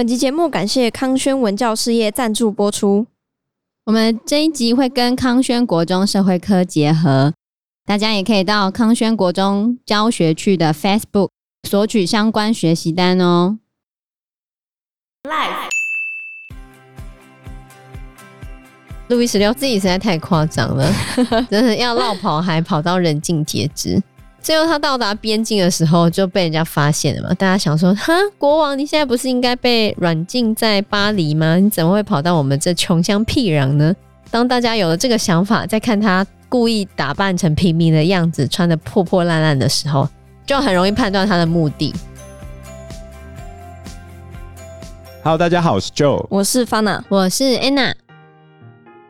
本集节目感谢康轩文教事业赞助播出。我们这一集会跟康轩国中社会科结合，大家也可以到康轩国中教学区的 Facebook 索取相关学习单哦。路易十六自己实在太夸张了，真的要绕跑还跑到人尽皆知。最后他到达边境的时候就被人家发现了嘛？大家想说，哈，国王你现在不是应该被软禁在巴黎吗？你怎么会跑到我们这穷乡僻壤呢？当大家有了这个想法，再看他故意打扮成平民的样子，穿的破破烂烂的时候，就很容易判断他的目的。Hello，大家好，我是 Joe，我是 Fana，我是 Anna。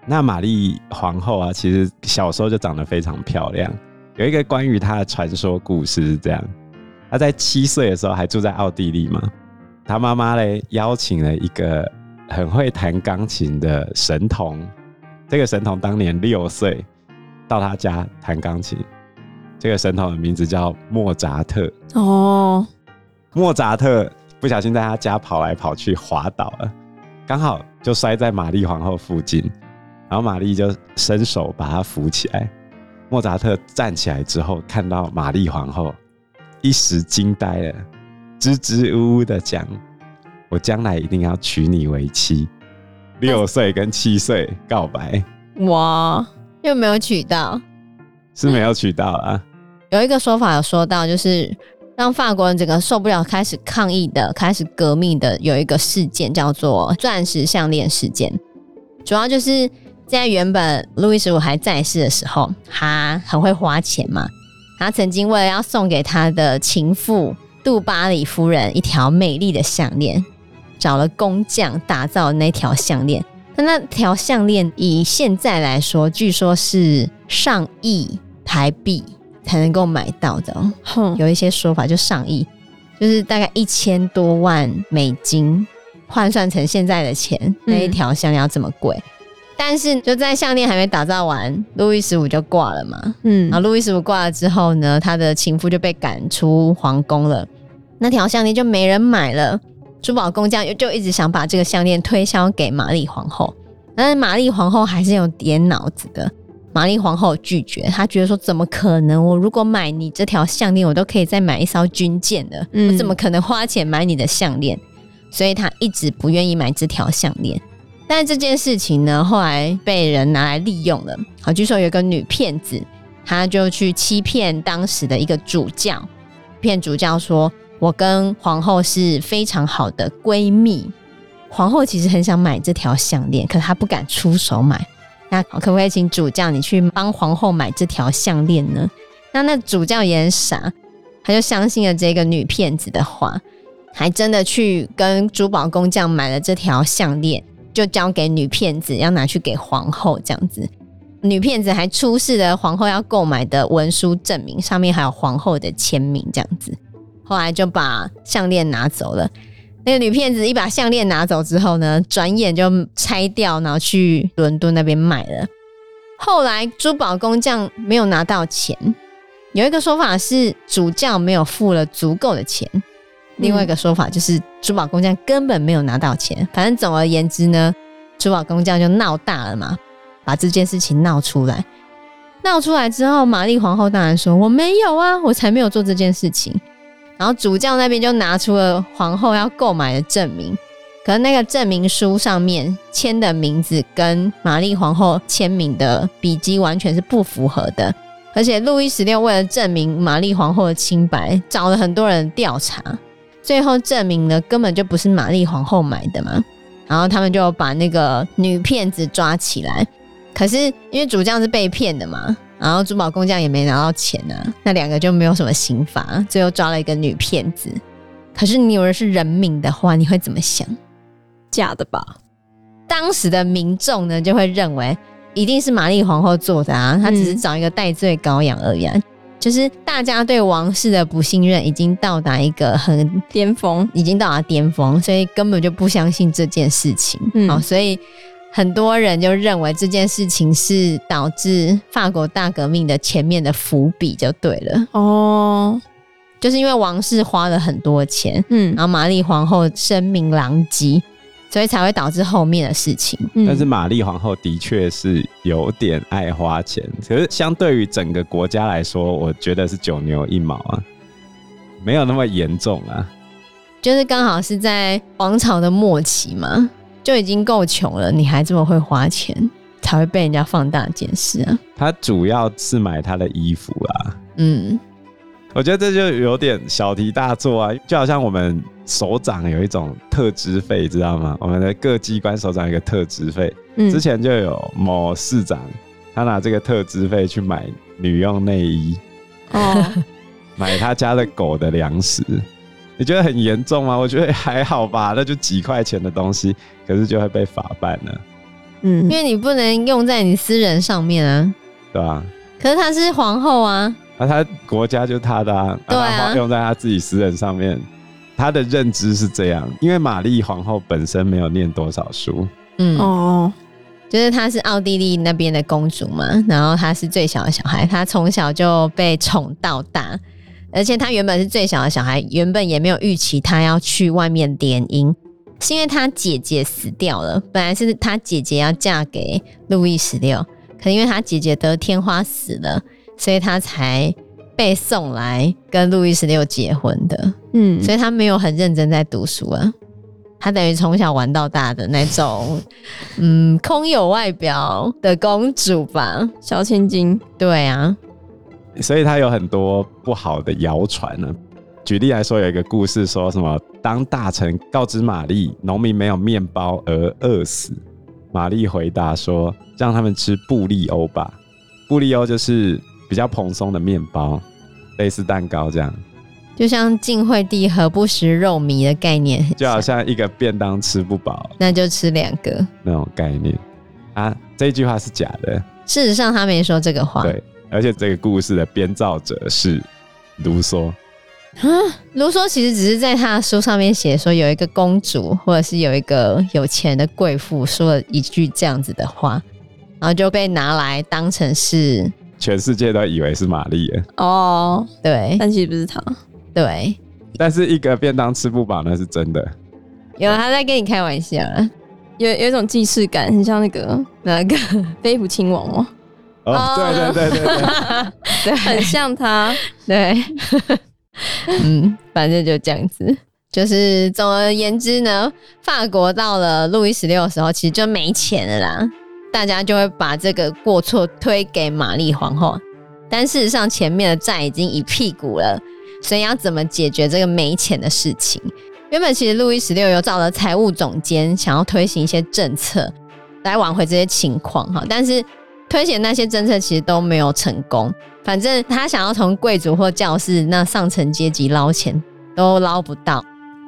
那玛丽皇后啊，其实小时候就长得非常漂亮。有一个关于他的传说故事是这样：他在七岁的时候还住在奥地利嘛，他妈妈嘞邀请了一个很会弹钢琴的神童，这个神童当年六岁，到他家弹钢琴。这个神童的名字叫莫扎特。哦，莫扎特不小心在他家跑来跑去滑倒了，刚好就摔在玛丽皇后附近，然后玛丽就伸手把他扶起来。莫扎特站起来之后，看到玛丽皇后，一时惊呆了，支支吾吾的讲：“我将来一定要娶你为妻。”六岁跟七岁告白，哇，又没有娶到，是没有娶到啊。有一个说法有说到，就是让法国人整个受不了，开始抗议的，开始革命的，有一个事件叫做钻石项链事件，主要就是。在原本路易十五还在世的时候，他很会花钱嘛。他曾经为了要送给他的情妇杜巴里夫人一条美丽的项链，找了工匠打造那条项链。但那条项链以现在来说，据说是上亿台币才能够买到的。哼，有一些说法就上亿，就是大概一千多万美金，换算成现在的钱，那一条项链要这么贵。但是就在项链还没打造完，路易十五就挂了嘛。嗯，然后路易十五挂了之后呢，他的情妇就被赶出皇宫了，那条项链就没人买了。珠宝工匠就一直想把这个项链推销给玛丽皇后，但是玛丽皇后还是有点脑子的。玛丽皇后拒绝，她觉得说怎么可能？我如果买你这条项链，我都可以再买一艘军舰的，嗯，我怎么可能花钱买你的项链？所以她一直不愿意买这条项链。但这件事情呢，后来被人拿来利用了。好，据说有个女骗子，她就去欺骗当时的一个主教，骗主教说：“我跟皇后是非常好的闺蜜。”皇后其实很想买这条项链，可她不敢出手买。那可不可以请主教你去帮皇后买这条项链呢？那那主教也很傻，他就相信了这个女骗子的话，还真的去跟珠宝工匠买了这条项链。就交给女骗子，要拿去给皇后这样子。女骗子还出示了皇后要购买的文书证明，上面还有皇后的签名这样子。后来就把项链拿走了。那个女骗子一把项链拿走之后呢，转眼就拆掉，然后去伦敦那边卖了。后来珠宝工匠没有拿到钱，有一个说法是主教没有付了足够的钱。另外一个说法就是珠宝工匠根本没有拿到钱，反正总而言之呢，珠宝工匠就闹大了嘛，把这件事情闹出来。闹出来之后，玛丽皇后当然说：“我没有啊，我才没有做这件事情。”然后主教那边就拿出了皇后要购买的证明，可是那个证明书上面签的名字跟玛丽皇后签名的笔迹完全是不符合的，而且路易十六为了证明玛丽皇后的清白，找了很多人调查。最后证明了根本就不是玛丽皇后买的嘛，然后他们就把那个女骗子抓起来。可是因为主将是被骗的嘛，然后珠宝工匠也没拿到钱啊，那两个就没有什么刑罚。最后抓了一个女骗子。可是你以为是人命的话，你会怎么想？假的吧？当时的民众呢就会认为一定是玛丽皇后做的啊，她只是找一个戴罪羔羊而已啊。就是大家对王室的不信任已经到达一个很巅峰，已经到达巅峰，所以根本就不相信这件事情。嗯，好，所以很多人就认为这件事情是导致法国大革命的前面的伏笔，就对了。哦，就是因为王室花了很多钱，嗯然后玛丽皇后声名狼藉，所以才会导致后面的事情。嗯但是玛丽皇后的确是有点爱花钱，可是相对于整个国家来说，我觉得是九牛一毛啊，没有那么严重啊。就是刚好是在王朝的末期嘛，就已经够穷了，你还这么会花钱，才会被人家放大检视啊。他主要是买他的衣服啦，嗯，我觉得这就有点小题大做啊，就好像我们首长有一种特支费，知道吗？我们的各机关首长有一个特支费，嗯之前就有某市长，他拿这个特支费去买女用内衣，哦，买他家的狗的粮食。你觉得很严重吗？我觉得还好吧，那就几块钱的东西，可是就会被法办了，嗯因为你不能用在你私人上面啊。对吧？可是她是皇后啊，那、他国家就是他的啊，对啊用在他自己私人上面，他的认知是这样，因为玛丽皇后本身没有念多少书，嗯，哦，就是她是奥地利那边的公主嘛，然后她是最小的小孩，她从小就被宠到大，而且她原本是最小的小孩，原本也没有预期她要去外面联姻，是因为她姐姐死掉了，本来是她姐姐要嫁给路易十六，可因为她姐姐得天花死了，所以她才被送来跟路易十六结婚的。嗯，所以他没有很认真在读书啊，他等于从小玩到大的那种，嗯，空有外表的公主吧？小千金，对啊，所以他有很多不好的谣传呢。举例来说，有一个故事说什么，当大臣告知玛丽农民没有面包而饿死，玛丽回答说，让他们吃布利欧吧。布利欧就是比较蓬松的面包，类似蛋糕这样。就像晋惠帝何不食肉糜的概念，就好像一个便当吃不饱那就吃两个。那种概念啊。这句话是假的，事实上，他没说这个话。对，而且这个故事的编造者是卢梭。卢梭其实只是在他的书上面写说，有一个公主或者是有一个有钱的贵妇说了一句这样子的话，然后就被拿来当成是全世界都以为是玛丽了，哦，对。但其实不是他，对，但是一个便当吃不饱那是真的。有他在跟你开玩笑啊，有有一种既视感，很像那个那个 飞虎亲王哦，哦，哦。对对对对对，对。很像他，对，嗯，反正就这样子。就是总而言之呢，法国到了路易十六的时候，其实就没钱了啦，大家就会把这个过错推给玛丽皇后。但事实上，前面的债已经一屁股了，所以要怎么解决这个没钱的事情？原本其实路易十六有找了财务总监，想要推行一些政策来挽回这些情况哈，但是推行那些政策其实都没有成功。反正他想要从贵族或教士那上层阶级捞钱，都捞不到。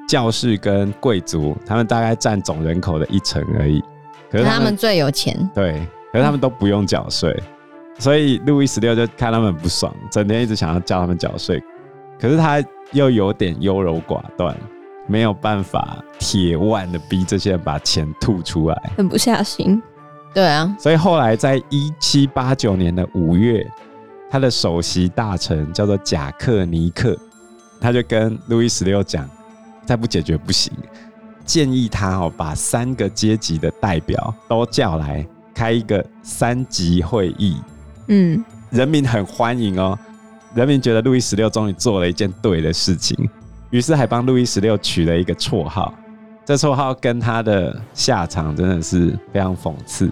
教士跟贵族，他们大概占总人口的一成而已。可是他们最有钱，对，可是他们都不用缴税，所以路易十六就看他们不爽，整天一直想要叫他们缴税。可是他又有点优柔寡断，没有办法铁腕的逼这些人把钱吐出来。狠不下心，对啊，所以后来在一七八九年的五月，他的首席大臣叫做贾克尼克，他就跟路易十六讲，再不解决不行，建议他哦把三个阶级的代表都叫来开一个三级会议，嗯，人民很欢迎哦，人民觉得路易十六终于做了一件对的事情，于是还帮路易十六取了一个绰号，这绰号跟他的下场真的是非常讽刺。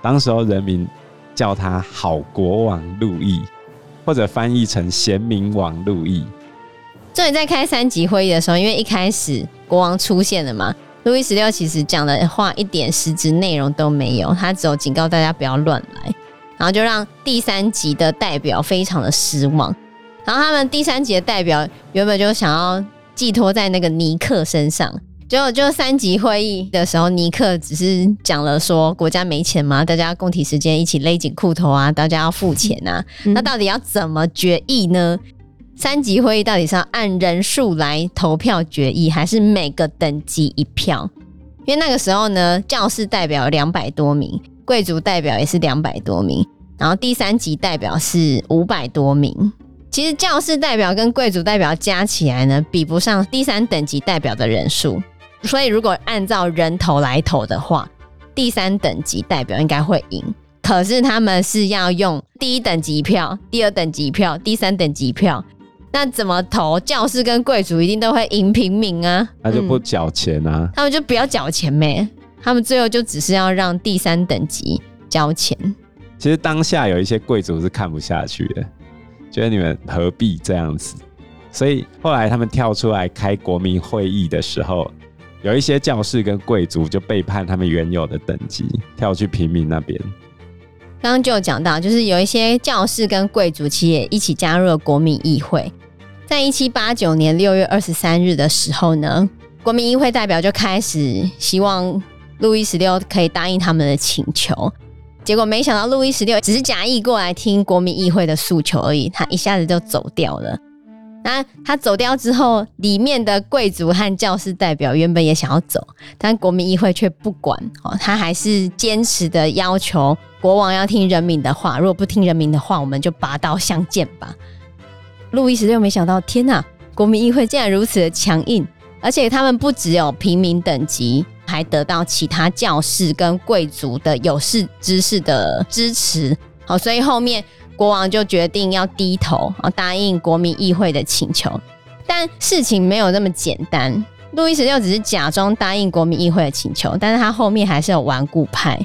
当时候人民叫他好国王路易，或者翻译成贤明王路易。这里在开三级会议的时候，因为一开始国王出现了嘛，路易十六其实讲的话一点实质内容都没有，他只有警告大家不要乱来，然后就让第三级的代表非常的失望。然后他们第三级的代表原本就想要寄托在那个尼克身上，结果就三级会议的时候，尼克只是讲了说国家没钱嘛，大家共体时间，一起勒紧裤头啊，大家要付钱啊，嗯那到底要怎么决议呢？三级会议到底是要按人数来投票决议，还是每个等级一票？因为那个时候呢，教士代表两百多名，贵族代表也是两百多名，然后第三级代表是五百多名，其实教士代表跟贵族代表加起来呢，比不上第三等级代表的人数。所以如果按照人头来投的话，第三等级代表应该会赢。可是他们是要用第一等级票、第二等级票、第三等级票，那怎么投？教士跟贵族一定都会赢平民啊！那就不缴钱啊、嗯？他们就不要缴钱呗。他们最后就只是要让第三等级交钱。其实当下有一些贵族是看不下去的，觉得你们何必这样子？所以后来他们跳出来开国民会议的时候，有一些教士跟贵族就背叛他们原有的等级，跳去平民那边。刚刚就有讲到，就是有一些教士跟贵族其实也一起加入了国民议会。在一七八九年六月二十三日的时候呢，国民议会代表就开始希望路易十六可以答应他们的请求。结果没想到路易十六只是假意过来听国民议会的诉求而已，他一下子就走掉了。那他走掉之后，里面的贵族和教士代表原本也想要走，但国民议会却不管哦，他还是坚持的要求国王要听人民的话，如果不听人民的话，我们就拔刀相见吧。路易十六没想到，天哪，国民议会竟然如此的强硬，而且他们不只有平民等级，还得到其他教士跟贵族的有识之士的支持，好，所以后面。国王就决定要低头啊，答应国民议会的请求。但事情没有那么简单，路易十六只是假装答应国民议会的请求，但是他后面还是有顽固派。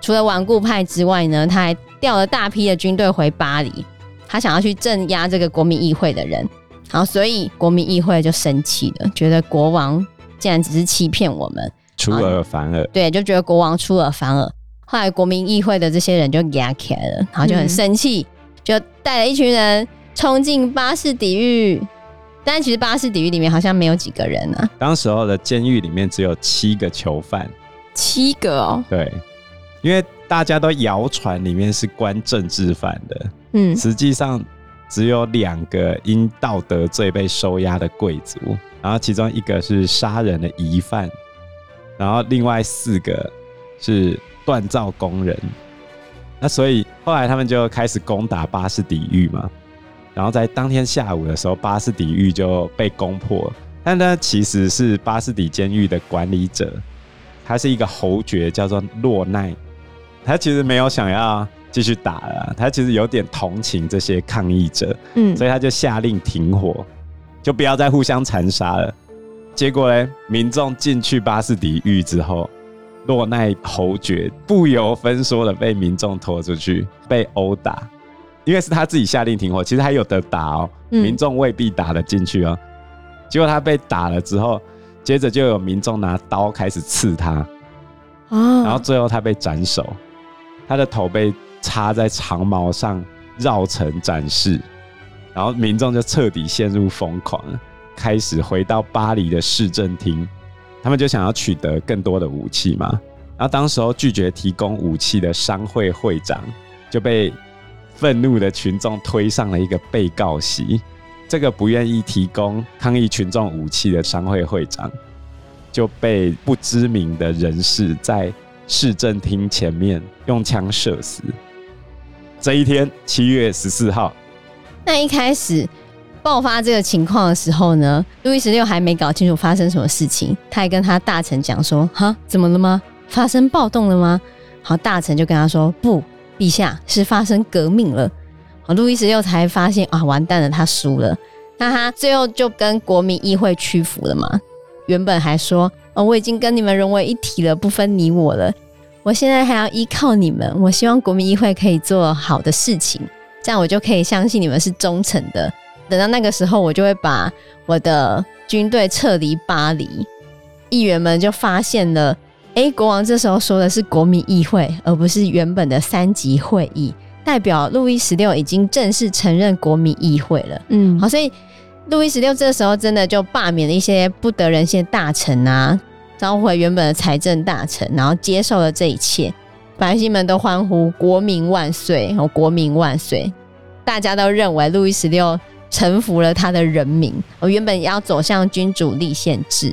除了顽固派之外呢，他还调了大批的军队回巴黎，他想要去镇压这个国民议会的人。然后，所以国民议会就生气了，觉得国王竟然只是欺骗我们，出尔反尔。对，就觉得国王出尔反尔。后来国民议会的这些人就压起来了，然后就很生气，嗯、就带了一群人冲进巴士底狱。但其实巴士底狱里面好像没有几个人啊。当时候的监狱里面只有七个囚犯，七个哦。对，因为大家都谣传里面是关政治犯的，嗯，实际上只有两个因道德罪被收押的贵族，然后其中一个是杀人的疑犯，然后另外四个是。锻造工人，那所以后来他们就开始攻打巴士底狱嘛，然后在当天下午的时候，巴士底狱就被攻破。但他其实是巴士底监狱的管理者，他是一个侯爵，叫做洛奈。他其实没有想要继续打了，他其实有点同情这些抗议者，嗯，所以他就下令停火，就不要再互相残杀了。结果呢，民众进去巴士底狱之后。洛奈侯爵不由分说的被民众拖出去被殴打，因为是他自己下令停火，其实还有得打哦，民众未必打得进去哦。结果他被打了之后，接着就有民众拿刀开始刺他，然后最后他被斩首，他的头被插在长矛上绕城展示，然后民众就彻底陷入疯狂，开始回到巴黎的市政厅。他们就想要取得更多的武器嘛，然后当时候拒绝提供武器的商会会长就被愤怒的群众推上了一个被告席。这个不愿意提供抗议群众武器的商会会长就被不知名的人士在市政厅前面用枪射死。这一天，七月十四号，那一开始。爆发这个情况的时候呢，路易十六还没搞清楚发生什么事情，他还跟他大臣讲说：“哈，怎么了吗？发生暴动了吗？”好，大臣就跟他说：“不，陛下是发生革命了。”好，路易十六才发现啊，完蛋了，他输了。那他最后就跟国民议会屈服了嘛？原本还说：“哦，我已经跟你们融为一体了，不分你我了。我现在还要依靠你们。我希望国民议会可以做好的事情，这样我就可以相信你们是忠诚的。”等到那个时候，我就会把我的军队撤离巴黎。议员们就发现了，哎、欸，国王这时候说的是国民议会，而不是原本的三级会议，代表路易十六已经正式承认国民议会了。嗯，好，所以路易十六这时候真的就罢免了一些不得人心的大臣啊，召回原本的财政大臣，然后接受了这一切，百姓们都欢呼“国民万岁”和“国民万岁”，大家都认为路易十六。臣服了他的人民，我原本要走向君主立宪制，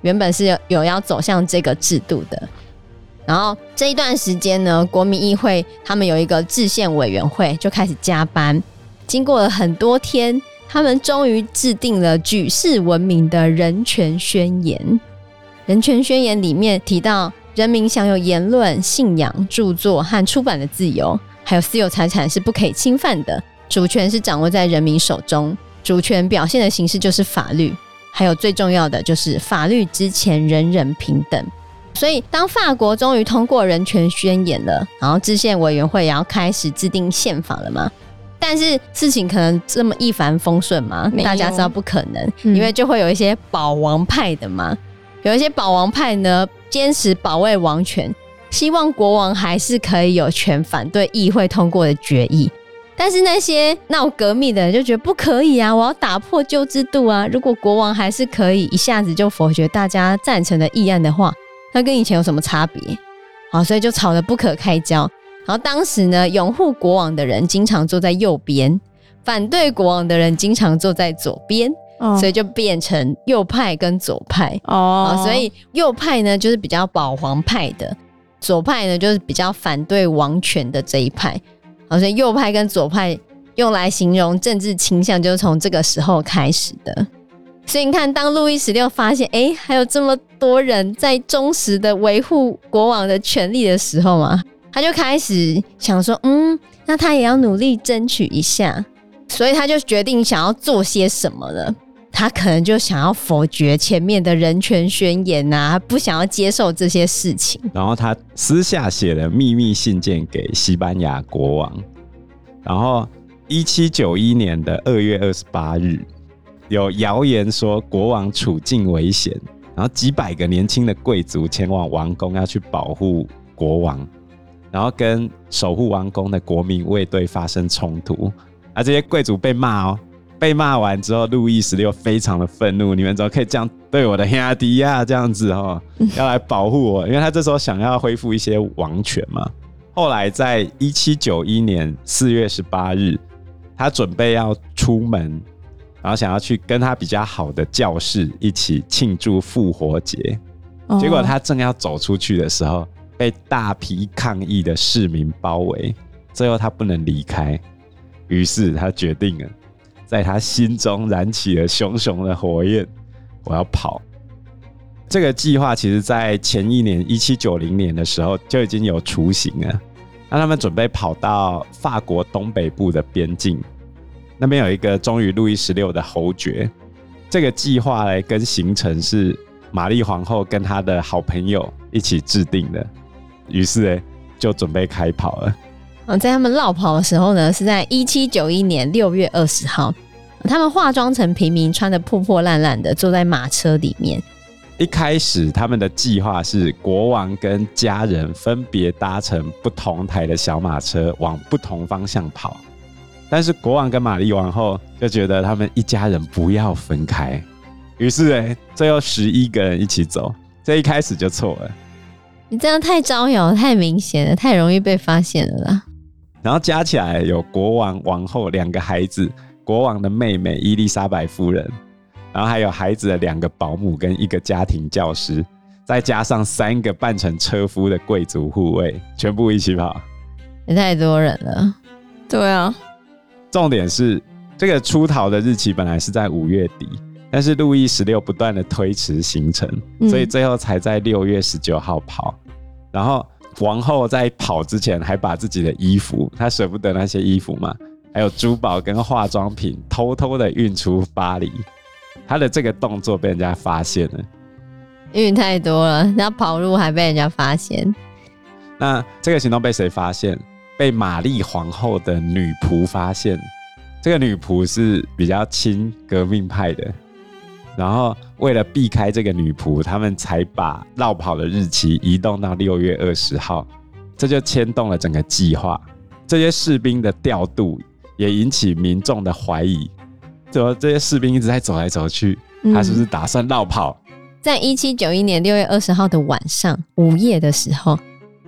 原本是有有要走向这个制度的。然后这一段时间呢，国民议会他们有一个制宪委员会就开始加班，经过了很多天，他们终于制定了举世闻名的人权宣言。人权宣言里面提到，人民享有言论、信仰、著作和出版的自由，还有私有财产是不可以侵犯的，主权是掌握在人民手中。主权表现的形式就是法律，还有最重要的就是法律之前人人平等。所以，当法国终于通过人权宣言了，然后制宪委员会也要开始制定宪法了嘛？但是事情可能这么一帆风顺吗？大家知道不可能，嗯，因为就会有一些保王派的嘛，有一些保王派呢，坚持保卫王权，希望国王还是可以有权反对议会通过的决议。但是那些闹革命的人就觉得不可以啊！我要打破旧制度啊！如果国王还是可以一下子就否决大家赞成的议案的话，那跟以前有什么差别？好，所以就吵得不可开交。然后当时呢，拥护国王的人经常坐在右边，反对国王的人经常坐在左边，哦，所以就变成右派跟左派哦。所以右派呢就是比较保皇派的，左派呢就是比较反对王权的这一派。好像右派跟左派用来形容政治倾向，就是从这个时候开始的。所以你看，当路易十六发现，哎，还有这么多人在忠实的维护国王的权利的时候嘛，他就开始想说，嗯，那他也要努力争取一下。所以他就决定想要做些什么了。他可能就想要否决前面的人权宣言啊，不想要接受这些事情。然后他私下写了秘密信件给西班牙国王。然后一七九一年的二月二十八日，有谣言说国王处境危险，然后几百个年轻的贵族前往王宫要去保护国王，然后跟守护王宫的国民卫队发生冲突，而这些贵族被骂哦。被骂完之后，路易十六非常的愤怒，你们怎么可以这样对我的兄弟呀？这样子哦，要来保护我，因为他这时候想要恢复一些王权嘛。后来在一七九一年四月十八日，他准备要出门，然后想要去跟他比较好的教士一起庆祝复活节。结果他正要走出去的时候，被大批抗议的市民包围，最后他不能离开，于是他决定了。在他心中燃起了熊熊的火焰，我要跑。这个计划其实，在前一年一七九零年的时候就已经有雏形了。那他们准备跑到法国东北部的边境，那边有一个忠于路易十六的侯爵。这个计划呢，跟行程是玛丽皇后跟她的好朋友一起制定的，于是呢，就准备开跑了。嗯，在他们落跑的时候呢，是在一七九一年六月二十号。他们化妆成平民，穿的破破烂烂的，坐在马车里面。一开始，他们的计划是国王跟家人分别搭乘不同台的小马车，往不同方向跑。但是，国王跟玛丽王后就觉得他们一家人不要分开，于是哎，最后十一个人一起走。这一开始就错了。你这样太招摇，太明显了，太容易被发现了啦。然后加起来有国王、王后两个孩子，国王的妹妹伊丽莎白夫人，然后还有孩子的两个保姆跟一个家庭教师，再加上三个扮成车夫的贵族护卫，全部一起跑，也太多人了。对啊，重点是这个出逃的日期本来是在五月底，但是路易十六不断的推迟行程，所以最后才在六月十九号跑，然后。王后在跑之前还把自己的衣服，她舍不得那些衣服嘛，还有珠宝跟化妆品偷偷的运出巴黎。她的这个动作被人家发现了，运太多了，然后跑路还被人家发现。那这个行动被谁发现？被玛丽皇后的女仆发现。这个女仆是比较亲革命派的。然后，为了避开这个女仆，他们才把绕跑的日期移动到六月二十号，这就牵动了整个计划。这些士兵的调度也引起民众的怀疑：怎么这些士兵一直在走来走去？他是不是打算绕跑？嗯，在一七九一年六月二十号的晚上午夜的时候，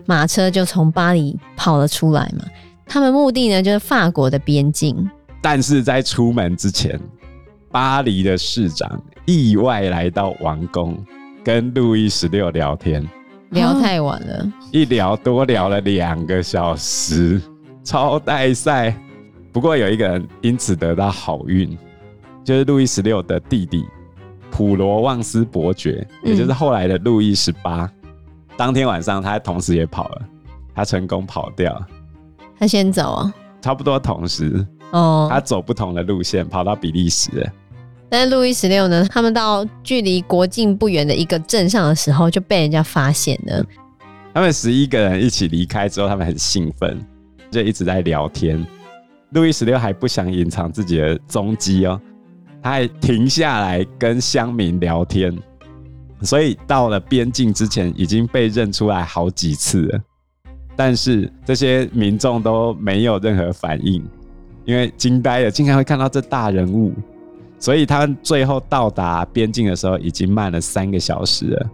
马车就从巴黎跑了出来嘛。他们目的呢，就是法国的边境。但是在出门之前，巴黎的市长意外来到王宫，跟路易十六聊天，聊太晚了，一聊多聊了两个小时，超带赛，不过有一个人因此得到好运，就是路易十六的弟弟普罗旺斯伯爵，也就是后来的路易十八。嗯、当天晚上，他同时也跑了，他成功跑掉。他先走啊？差不多同时哦，他走不同的路线，跑到比利时了。但是路易十六呢？他们到距离国境不远的一个镇上的时候，就被人家发现了。他们十一个人一起离开之后，他们很兴奋，就一直在聊天。路易十六还不想隐藏自己的踪迹哦，他还停下来跟乡民聊天，所以到了边境之前已经被认出来好几次了。但是这些民众都没有任何反应，因为惊呆了，竟然会看到这大人物，所以他最后到达边境的时候已经慢了三个小时了。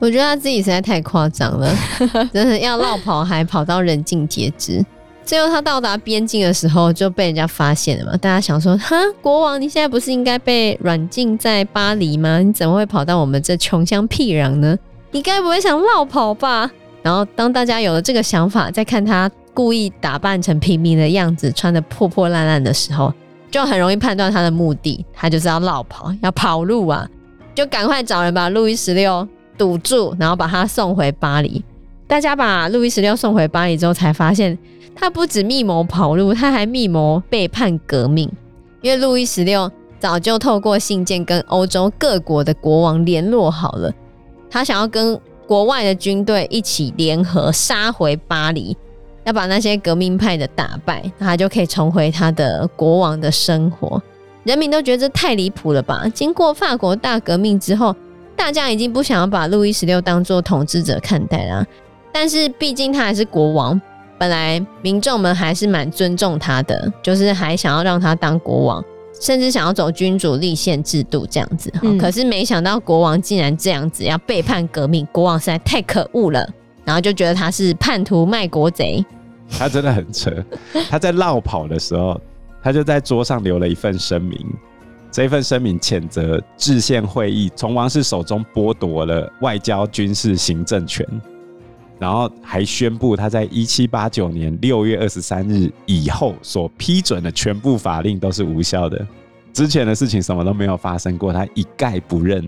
我觉得他自己实在太夸张了，真的要落跑还跑到人尽皆知。最后他到达边境的时候就被人家发现了嘛？大家想说，哈，国王你现在不是应该被软禁在巴黎吗？你怎么会跑到我们这穷乡僻壤呢？你该不会想落跑吧？然后当大家有了这个想法，再看他故意打扮成平民的样子，穿得破破烂烂的时候，就很容易判断他的目的，他就是要落跑，要跑路啊！就赶快找人把路易十六堵住，然后把他送回巴黎。大家把路易十六送回巴黎之后，才发现。他不止密谋跑路，他还密谋背叛革命。因为路易十六早就透过信件跟欧洲各国的国王联络好了，他想要跟国外的军队一起联合杀回巴黎，要把那些革命派的打败，他就可以重回他的国王的生活。人民都觉得这太离谱了吧？经过法国大革命之后，大家已经不想要把路易十六当做统治者看待了，但是毕竟他还是国王。本来民众们还是蛮尊重他的，就是还想要让他当国王，甚至想要走君主立宪制度这样子。嗯、可是没想到国王竟然这样子要背叛革命，国王实在太可恶了。然后就觉得他是叛徒卖国贼。他真的很扯。他在落跑的时候，他就在桌上留了一份声明。这份声明谴责制宪会议从王室手中剥夺了外交、军事、行政权。然后还宣布，他在一七八九年六月二十三日以后所批准的全部法令都是无效的，之前的事情什么都没有发生过，他一概不认。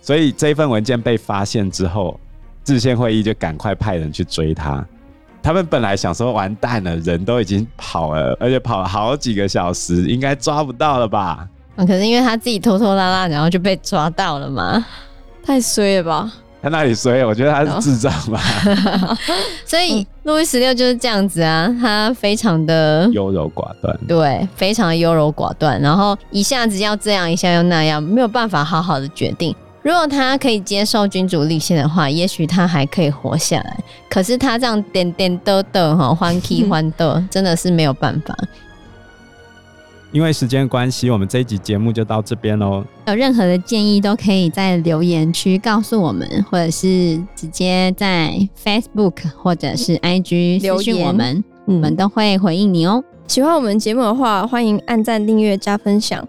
所以这份文件被发现之后，制宪会议就赶快派人去追他。他们本来想说完蛋了，人都已经跑了，而且跑了好几个小时，应该抓不到了吧？可是因为他自己拖拖拉拉，然后就被抓到了嘛，太衰了吧？他那里衰，我觉得他是智障吧。所以路易十六就是这样子啊，他非常的优柔寡断，对，非常的优柔寡断，然后一下子要这样，一下又那样，没有办法好好的决定。如果他可以接受君主立宪的话，也许他还可以活下来。可是他这样颠颠倒倒哈，欢喜 欢斗，真的是没有办法。因为时间关系，我们这一集节目就到这边喽。有任何的建议，都可以在留言区告诉我们，或者是直接在 Facebook 或者是 IG 私讯我们，我们都会回应你哦。喜欢我们节目的话，欢迎按赞、订阅、加分享。